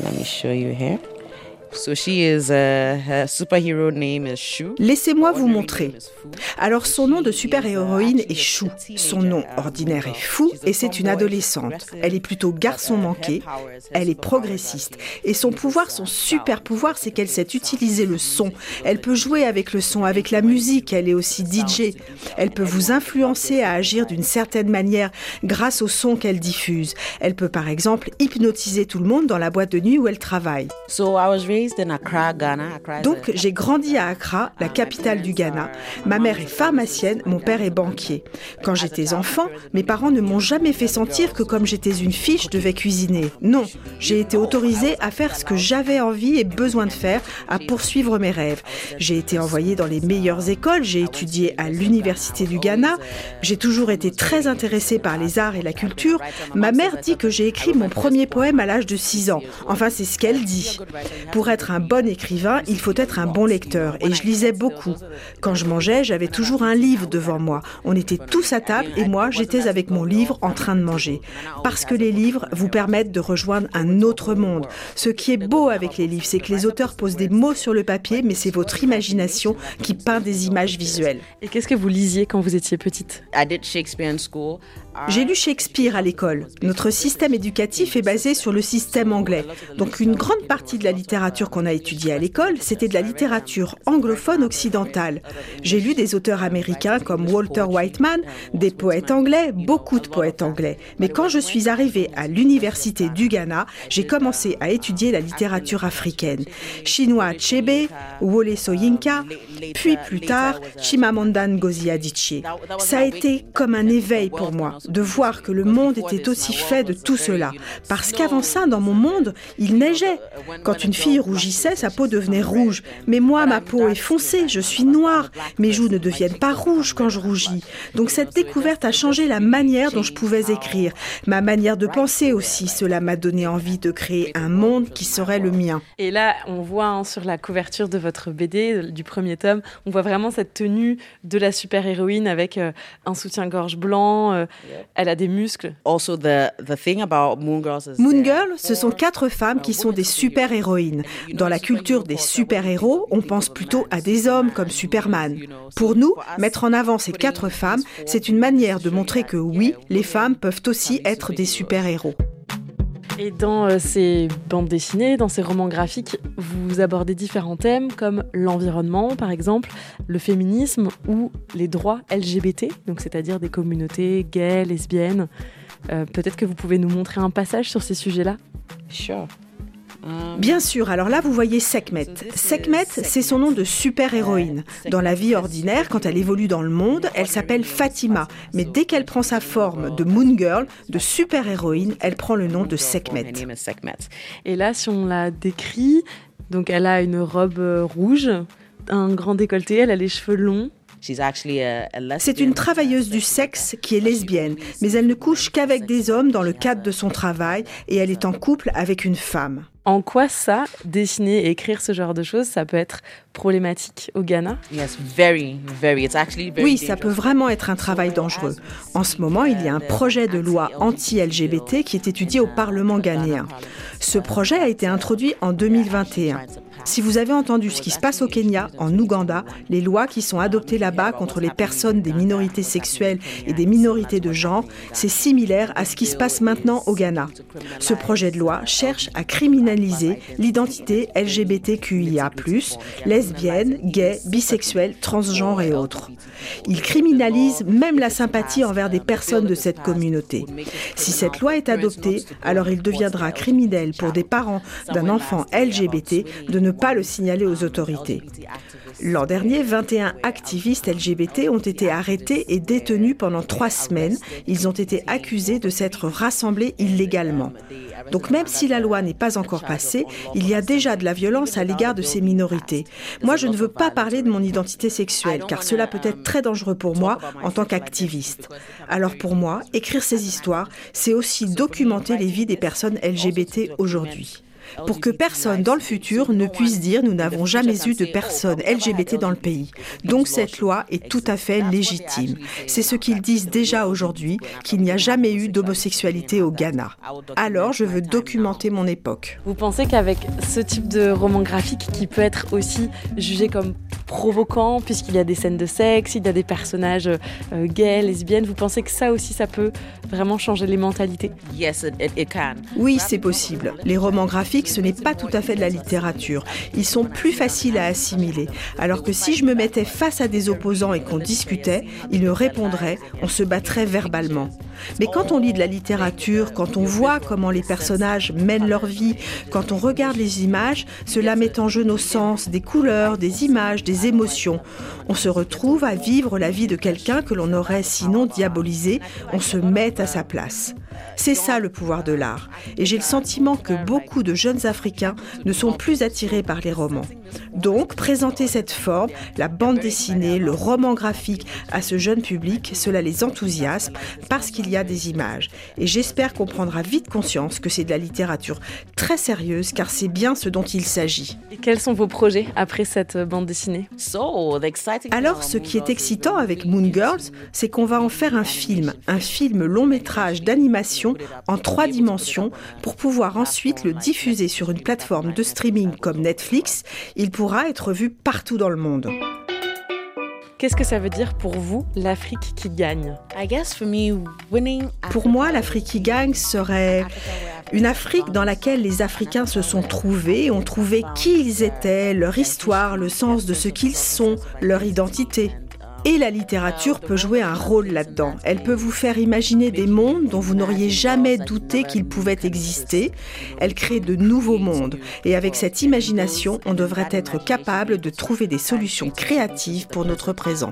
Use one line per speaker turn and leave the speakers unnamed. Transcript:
Let me show you here. So she is, uh, her superhero name is Shu.
Laissez-moi vous montrer. Alors son nom de super-héroïne est Chou. Son nom ordinaire est Fou et c'est une adolescente. Elle est plutôt garçon manqué, elle est progressiste et son pouvoir, son super pouvoir, c'est qu'elle sait utiliser le son. Elle peut jouer avec le son, avec la musique, elle est aussi DJ. Elle peut vous influencer à agir d'une certaine manière grâce au son qu'elle diffuse. Elle peut par exemple hypnotiser tout le monde dans la boîte de nuit où elle travaille.
So I was raised
Donc j'ai grandi à Accra, la capitale du Ghana. Ma mère est pharmacienne, mon père est banquier. Quand j'étais enfant, mes parents ne m'ont jamais fait sentir que comme j'étais une fille, je devais cuisiner. Non, j'ai été autorisée à faire ce que j'avais envie et besoin de faire, à poursuivre mes rêves. J'ai été envoyée dans les meilleures écoles, j'ai étudié à l'université du Ghana. J'ai toujours été très intéressée par les arts et la culture. Ma mère dit que j'ai écrit mon premier poème à l'âge de 6 ans. Enfin, c'est ce qu'elle dit. Pour être un bon écrivain, il faut être un bon lecteur. Et je lisais beaucoup. Quand je mangeais, j'avais toujours un livre devant moi. On était tous à table et moi, j'étais avec mon livre en train de manger. Parce que les livres vous permettent de rejoindre un autre monde. Ce qui est beau avec les livres, c'est que les auteurs posent des mots sur le papier, mais c'est votre imagination qui peint des images visuelles.
Et qu'est-ce que vous lisiez quand vous étiez petite?
I did Shakespeare in school.
J'ai lu Shakespeare à l'école. Notre système éducatif est basé sur le système anglais. Donc une grande partie de la littérature qu'on a étudiée à l'école, c'était de la littérature anglophone occidentale. J'ai lu des auteurs américains comme Walter Whiteman, des poètes anglais, beaucoup de poètes anglais. Mais quand je suis arrivée à l'université du Ghana, j'ai commencé à étudier la littérature africaine. Chinois Achebe, Wole Soyinka, puis plus tard Chimamanda Ngozi Adichie. Ça a été comme un éveil pour moi de voir que le monde était aussi fait de tout cela. Parce qu'avant ça, dans mon monde, il neigeait. Quand une fille rougissait, sa peau devenait rouge. Mais moi, ma peau est foncée, je suis noire. Mes joues ne deviennent pas rouges quand je rougis. Donc cette découverte a changé la manière dont je pouvais écrire. Ma manière de penser aussi, cela m'a donné envie de créer un monde qui serait le mien.
Et là, on voit hein, sur la couverture de votre BD, du premier tome, on voit vraiment cette tenue de la super-héroïne avec euh, un soutien-gorge blanc, euh, elle a des muscles.
Also, the, the thing about Moon
Girl, ce sont quatre femmes qui sont des super-héroïnes. Dans la culture des super-héros, on pense plutôt à des hommes comme Superman. Pour nous, mettre en avant ces quatre femmes, c'est une manière de montrer que oui, les femmes peuvent aussi être des super-héros.
Et dans euh, ces bandes dessinées, dans ces romans graphiques, vous abordez différents thèmes comme l'environnement, par exemple, le féminisme ou les droits LGBT, donc c'est-à-dire des communautés gays, lesbiennes. Euh, Peut-être que vous pouvez nous montrer un passage sur ces sujets-là?
Sure. Um,
Bien sûr, alors là vous voyez Sekhmet. Sekhmet, c'est son nom de super-héroïne. Dans la vie ordinaire, quand elle évolue dans le monde, elle s'appelle Fatima. Mais dès qu'elle prend sa forme de Moon Girl, de super-héroïne, elle prend le nom de Sekhmet.
name is Sekhmet.
Et là, si on la décrit, donc elle a une robe euh, rouge, un grand décolleté, elle a les cheveux longs.
She's actually a, a lesbian.
C'est une travailleuse du sexe qui est lesbienne, mais elle ne couche qu'avec des hommes dans le cadre de son travail et elle est en couple avec une femme.
En quoi ça, dessiner et écrire ce genre de choses, ça peut être problématique au Ghana?
Yes, very, very. It's actually very
Oui, ça peut vraiment être un travail dangereux. En ce moment, il y a un projet de loi anti-LGBT qui est étudié au Parlement ghanéen. Ce projet a été introduit en 2021. Si vous avez entendu ce qui se passe au Kenya, en Ouganda, les lois qui sont adoptées là-bas contre les personnes des minorités sexuelles et des minorités de genre, c'est similaire à ce qui se passe maintenant au Ghana. Ce projet de loi cherche à criminaliser l'identité LGBTQIA+, lesbiennes, gays, bisexuels, transgenres et autres. Il criminalise même la sympathie envers des personnes de cette communauté. Si cette loi est adoptée, alors il deviendra criminel pour des parents d'un enfant LGBT de ne pas le signaler aux autorités. L'an dernier, 21 activistes LGBT ont été arrêtés et détenus pendant trois semaines. Ils ont été accusés de s'être rassemblés illégalement. Donc même si la loi n'est pas encore passée, il y a déjà de la violence à l'égard de ces minorités. Moi, je ne veux pas parler de mon identité sexuelle, car cela peut être très dangereux pour moi en tant qu'activiste. Alors pour moi, écrire ces histoires, c'est aussi documenter les vies des personnes LGBT aujourd'hui. Pour que personne dans le futur ne puisse dire nous n'avons jamais eu de personnes LGBT dans le pays. Donc cette loi est tout à fait légitime. C'est ce qu'ils disent déjà aujourd'hui, qu'il n'y a jamais eu d'homosexualité au Ghana. Alors je veux documenter mon époque.
Vous pensez qu'avec ce type de roman graphique qui peut être aussi jugé comme provoquant puisqu'il y a des scènes de sexe, il y a des personnages euh, gays, lesbiennes, vous pensez que ça aussi ça peut vraiment changer les mentalités?
Oui, c'est possible. Les romans graphiques, ce n'est pas tout à fait de la littérature. Ils sont plus faciles à assimiler. Alors que si je me mettais face à des opposants et qu'on discutait, ils me répondraient, on se battrait verbalement. Mais quand on lit de la littérature, quand on voit comment les personnages mènent leur vie, quand on regarde les images, cela met en jeu nos sens, des couleurs, des images, des émotions. On se retrouve à vivre la vie de quelqu'un que l'on aurait sinon diabolisé, on se met à sa place. C'est ça le pouvoir de l'art. Et j'ai le sentiment que beaucoup de jeunes Africains ne sont plus attirés par les romans. Donc, présenter cette forme, la bande dessinée, le roman graphique à ce jeune public, cela les enthousiasme parce qu'il y a des images. Et j'espère qu'on prendra vite conscience que c'est de la littérature très sérieuse car c'est bien ce dont il s'agit.
Et quels sont vos projets après cette bande dessinée?
Alors, ce qui est excitant avec Moon Girls, c'est qu'on va en faire un film, un film long métrage d'animation en trois dimensions pour pouvoir ensuite le diffuser sur une plateforme de streaming comme Netflix. Il pourra être vu partout dans le monde.
Qu'est-ce que ça veut dire pour vous l'Afrique qui gagne?
Pour moi, l'Afrique qui gagne serait une Afrique dans laquelle les Africains se sont trouvés, ont trouvé qui ils étaient, leur histoire, le sens de ce qu'ils sont, leur identité. Et la littérature peut jouer un rôle là-dedans. Elle peut vous faire imaginer des mondes dont vous n'auriez jamais douté qu'ils pouvaient exister. Elle crée de nouveaux mondes. Et avec cette imagination, on devrait être capable de trouver des solutions créatives pour notre présent.